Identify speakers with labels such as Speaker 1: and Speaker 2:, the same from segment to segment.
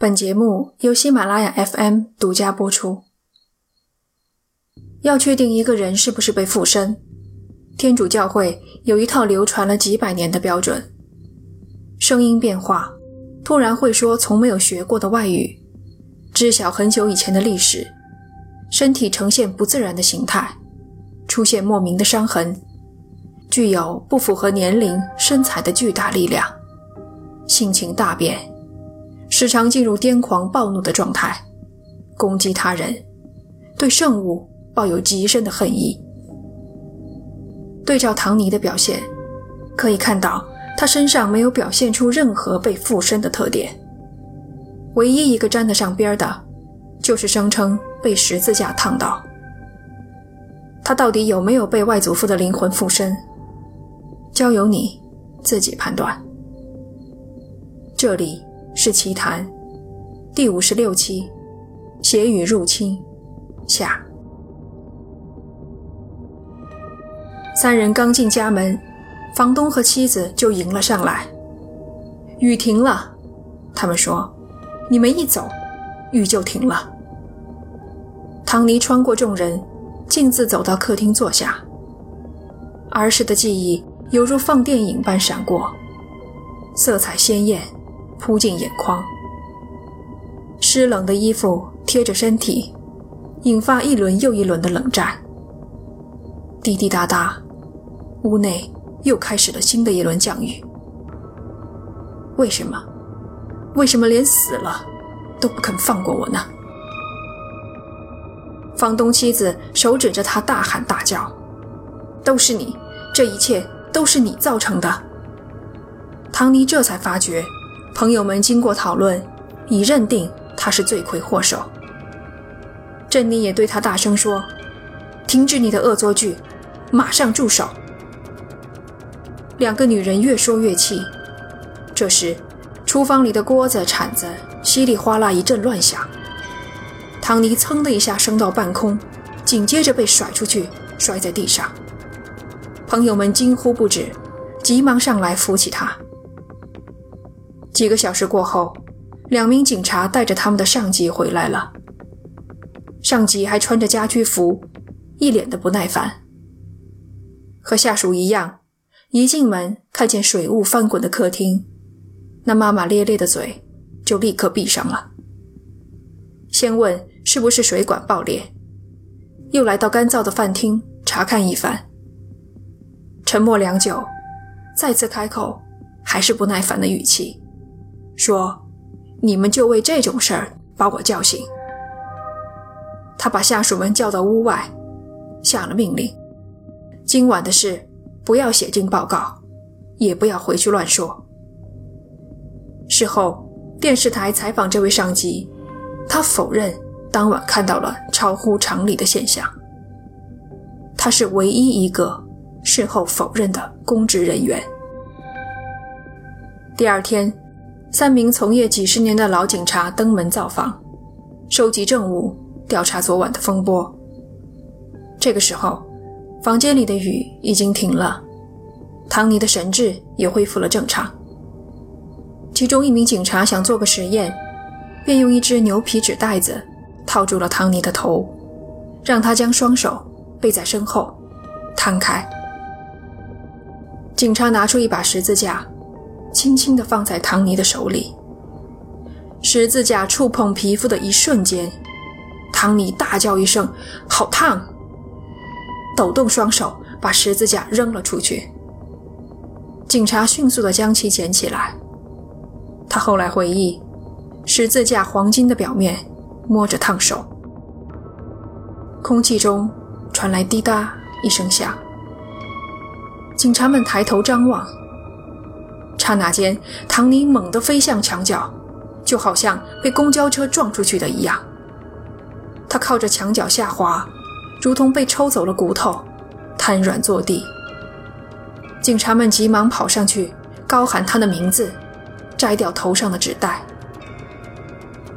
Speaker 1: 本节目由喜马拉雅 FM 独家播出。要确定一个人是不是被附身，天主教会有一套流传了几百年的标准：声音变化，突然会说从没有学过的外语，知晓很久以前的历史，身体呈现不自然的形态，出现莫名的伤痕，具有不符合年龄、身材的巨大力量，性情大变。时常进入癫狂暴怒的状态，攻击他人，对圣物抱有极深的恨意。对照唐尼的表现，可以看到他身上没有表现出任何被附身的特点。唯一一个沾得上边的，就是声称被十字架烫到。他到底有没有被外祖父的灵魂附身，交由你自己判断。这里。是奇谈，第五十六期，邪雨入侵下。三人刚进家门，房东和妻子就迎了上来。雨停了，他们说：“你们一走，雨就停了。”唐尼穿过众人，径自走到客厅坐下。儿时的记忆犹如放电影般闪过，色彩鲜艳。扑进眼眶，湿冷的衣服贴着身体，引发一轮又一轮的冷战。滴滴答答，屋内又开始了新的一轮降雨。为什么？为什么连死了都不肯放过我呢？房东妻子手指着他大喊大叫：“都是你，这一切都是你造成的。”唐尼这才发觉。朋友们经过讨论，已认定他是罪魁祸首。珍妮也对他大声说：“停止你的恶作剧，马上住手！”两个女人越说越气。这时，厨房里的锅子、铲子稀里哗啦一阵乱响，唐尼噌的一下升到半空，紧接着被甩出去，摔在地上。朋友们惊呼不止，急忙上来扶起他。几个小时过后，两名警察带着他们的上级回来了。上级还穿着家居服，一脸的不耐烦。和下属一样，一进门看见水雾翻滚的客厅，那骂骂咧咧的嘴就立刻闭上了。先问是不是水管爆裂，又来到干燥的饭厅查看一番。沉默良久，再次开口，还是不耐烦的语气。说：“你们就为这种事儿把我叫醒。”他把下属们叫到屋外，下了命令：“今晚的事不要写进报告，也不要回去乱说。”事后，电视台采访这位上级，他否认当晚看到了超乎常理的现象。他是唯一一个事后否认的公职人员。第二天。三名从业几十年的老警察登门造访，收集证物，调查昨晚的风波。这个时候，房间里的雨已经停了，唐尼的神智也恢复了正常。其中一名警察想做个实验，便用一只牛皮纸袋子套住了唐尼的头，让他将双手背在身后，摊开。警察拿出一把十字架。轻轻地放在唐尼的手里，十字架触碰皮肤的一瞬间，唐尼大叫一声：“好烫！”抖动双手，把十字架扔了出去。警察迅速地将其捡起来。他后来回忆，十字架黄金的表面摸着烫手。空气中传来滴答一声响，警察们抬头张望。刹那间，唐尼猛地飞向墙角，就好像被公交车撞出去的一样。他靠着墙角下滑，如同被抽走了骨头，瘫软坐地。警察们急忙跑上去，高喊他的名字，摘掉头上的纸袋。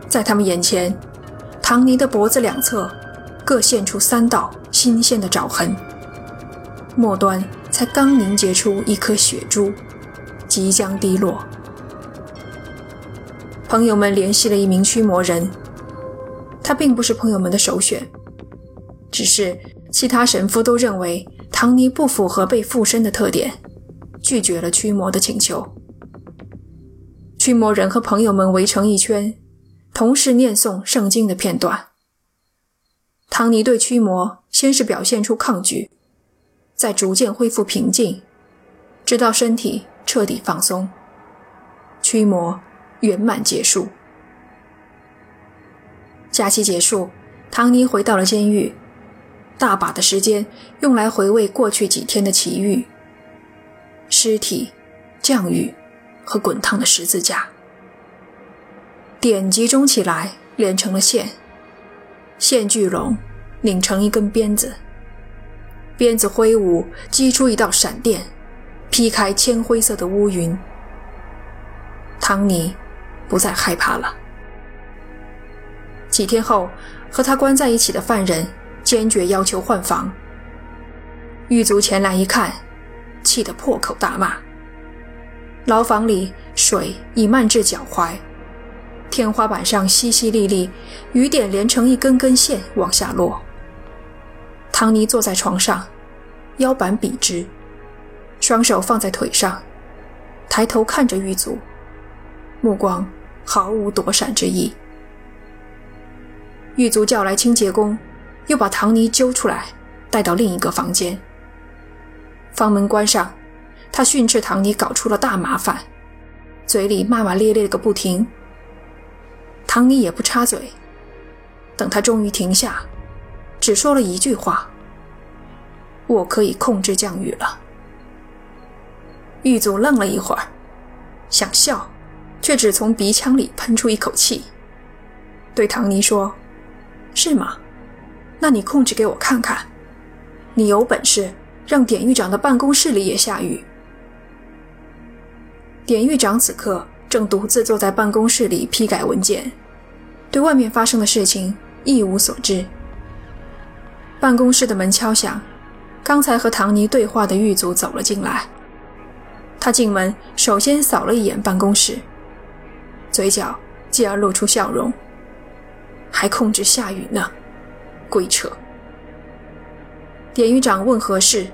Speaker 1: 在他们眼前，唐尼的脖子两侧各现出三道新鲜的爪痕，末端才刚凝结出一颗血珠。即将滴落。朋友们联系了一名驱魔人，他并不是朋友们的首选，只是其他神父都认为唐尼不符合被附身的特点，拒绝了驱魔的请求。驱魔人和朋友们围成一圈，同时念诵圣经的片段。唐尼对驱魔先是表现出抗拒，再逐渐恢复平静，直到身体彻底放松，驱魔。圆满结束。假期结束，唐尼回到了监狱，大把的时间用来回味过去几天的奇遇：尸体、降雨和滚烫的十字架。点集中起来，连成了线，线聚拢，拧成一根鞭子，鞭子挥舞，击出一道闪电，劈开铅灰色的乌云。唐尼。不再害怕了。几天后，和他关在一起的犯人坚决要求换房。狱卒前来一看，气得破口大骂。牢房里水已漫至脚踝，天花板上淅淅沥沥，雨点连成一根根线往下落。唐尼坐在床上，腰板笔直，双手放在腿上，抬头看着狱卒。目光毫无躲闪之意。狱卒叫来清洁工，又把唐尼揪出来，带到另一个房间。房门关上，他训斥唐尼搞出了大麻烦，嘴里骂骂咧咧个不停。唐尼也不插嘴，等他终于停下，只说了一句话：“我可以控制降雨了。”狱卒愣了一会儿，想笑。却只从鼻腔里喷出一口气，对唐尼说：“是吗？那你控制给我看看。你有本事让典狱长的办公室里也下雨。”典狱长此刻正独自坐在办公室里批改文件，对外面发生的事情一无所知。办公室的门敲响，刚才和唐尼对话的狱卒走了进来。他进门首先扫了一眼办公室。嘴角继而露出笑容，还控制下雨呢，鬼扯！典狱长问何事，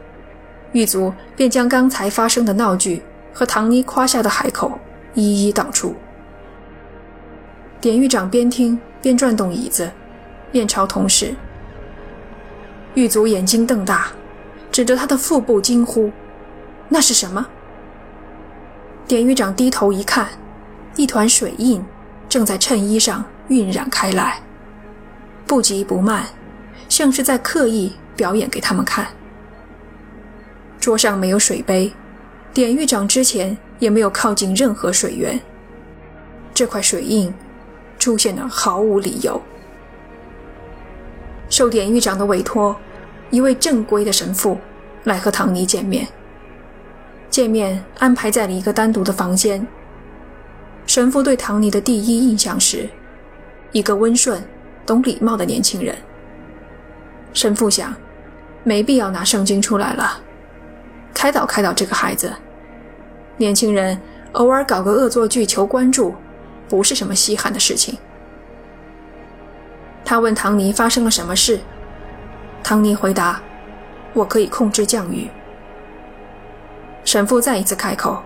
Speaker 1: 狱卒便将刚才发生的闹剧和唐妮夸下的海口一一道出。典狱长边听边转动椅子，面朝同事。狱卒眼睛瞪大，指着他的腹部惊呼：“那是什么？”典狱长低头一看。一团水印正在衬衣上晕染开来，不急不慢，像是在刻意表演给他们看。桌上没有水杯，典狱长之前也没有靠近任何水源。这块水印出现的毫无理由。受典狱长的委托，一位正规的神父来和唐尼见面。见面安排在了一个单独的房间。神父对唐尼的第一印象是，一个温顺、懂礼貌的年轻人。神父想，没必要拿圣经出来了，开导开导这个孩子。年轻人偶尔搞个恶作剧求关注，不是什么稀罕的事情。他问唐尼发生了什么事，唐尼回答：“我可以控制降雨。”神父再一次开口，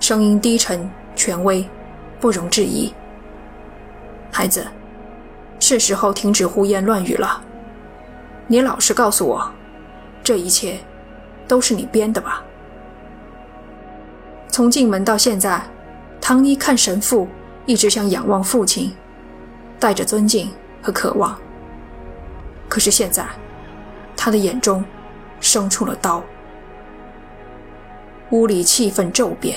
Speaker 1: 声音低沉、权威。不容置疑，孩子，是时候停止胡言乱语了。你老实告诉我，这一切都是你编的吧？从进门到现在，唐尼看神父一直像仰望父亲，带着尊敬和渴望。可是现在，他的眼中生出了刀。屋里气氛骤变。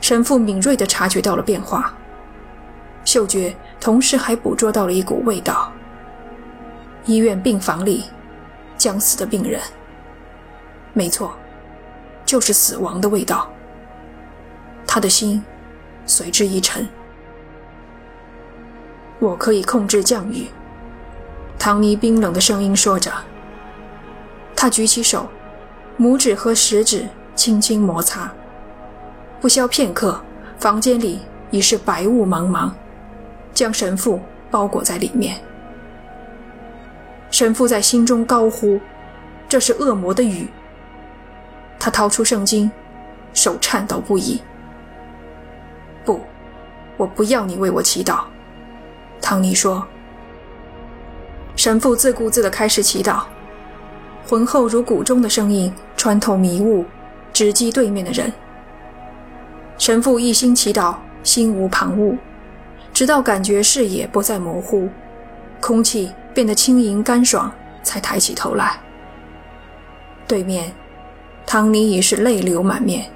Speaker 1: 神父敏锐地察觉到了变化，嗅觉同时还捕捉到了一股味道。医院病房里，将死的病人。没错，就是死亡的味道。他的心随之一沉。我可以控制降雨，唐尼冰冷的声音说着。他举起手，拇指和食指轻轻摩擦。不消片刻，房间里已是白雾茫茫，将神父包裹在里面。神父在心中高呼：“这是恶魔的雨。”他掏出圣经，手颤抖不已。“不，我不要你为我祈祷。”唐尼说。神父自顾自地开始祈祷，浑厚如谷钟的声音穿透迷雾，直击对面的人。神父一心祈祷，心无旁骛，直到感觉视野不再模糊，空气变得轻盈干爽，才抬起头来。对面，唐尼已是泪流满面。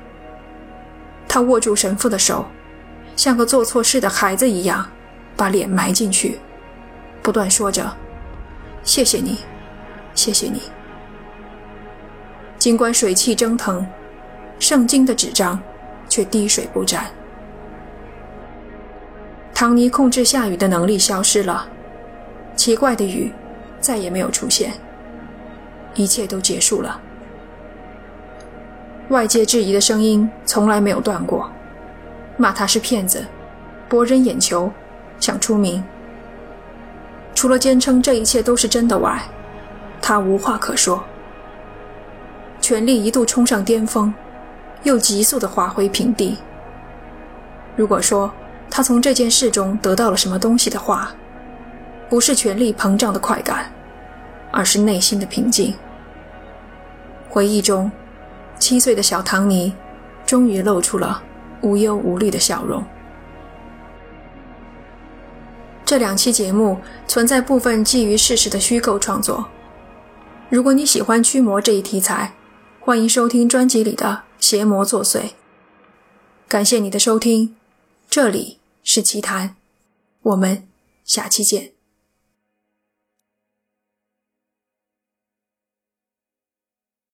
Speaker 1: 他握住神父的手，像个做错事的孩子一样，把脸埋进去，不断说着。谢谢你，谢谢你。尽管水汽蒸腾，圣经的纸张却滴水不沾。唐尼控制下雨的能力消失了，奇怪的雨再也没有出现，一切都结束了。外界质疑的声音从来没有断过，骂他是骗子，博人眼球，想出名。除了坚称这一切都是真的外，他无话可说。权力一度冲上巅峰，又急速的滑回平地。如果说他从这件事中得到了什么东西的话，不是权力膨胀的快感，而是内心的平静。回忆中，七岁的小唐尼终于露出了无忧无虑的笑容。这两期节目存在部分基于事实的虚构创作。如果你喜欢驱魔这一题材，欢迎收听专辑里的《邪魔作祟》。感谢你的收听，这里是奇谈，我们下期见。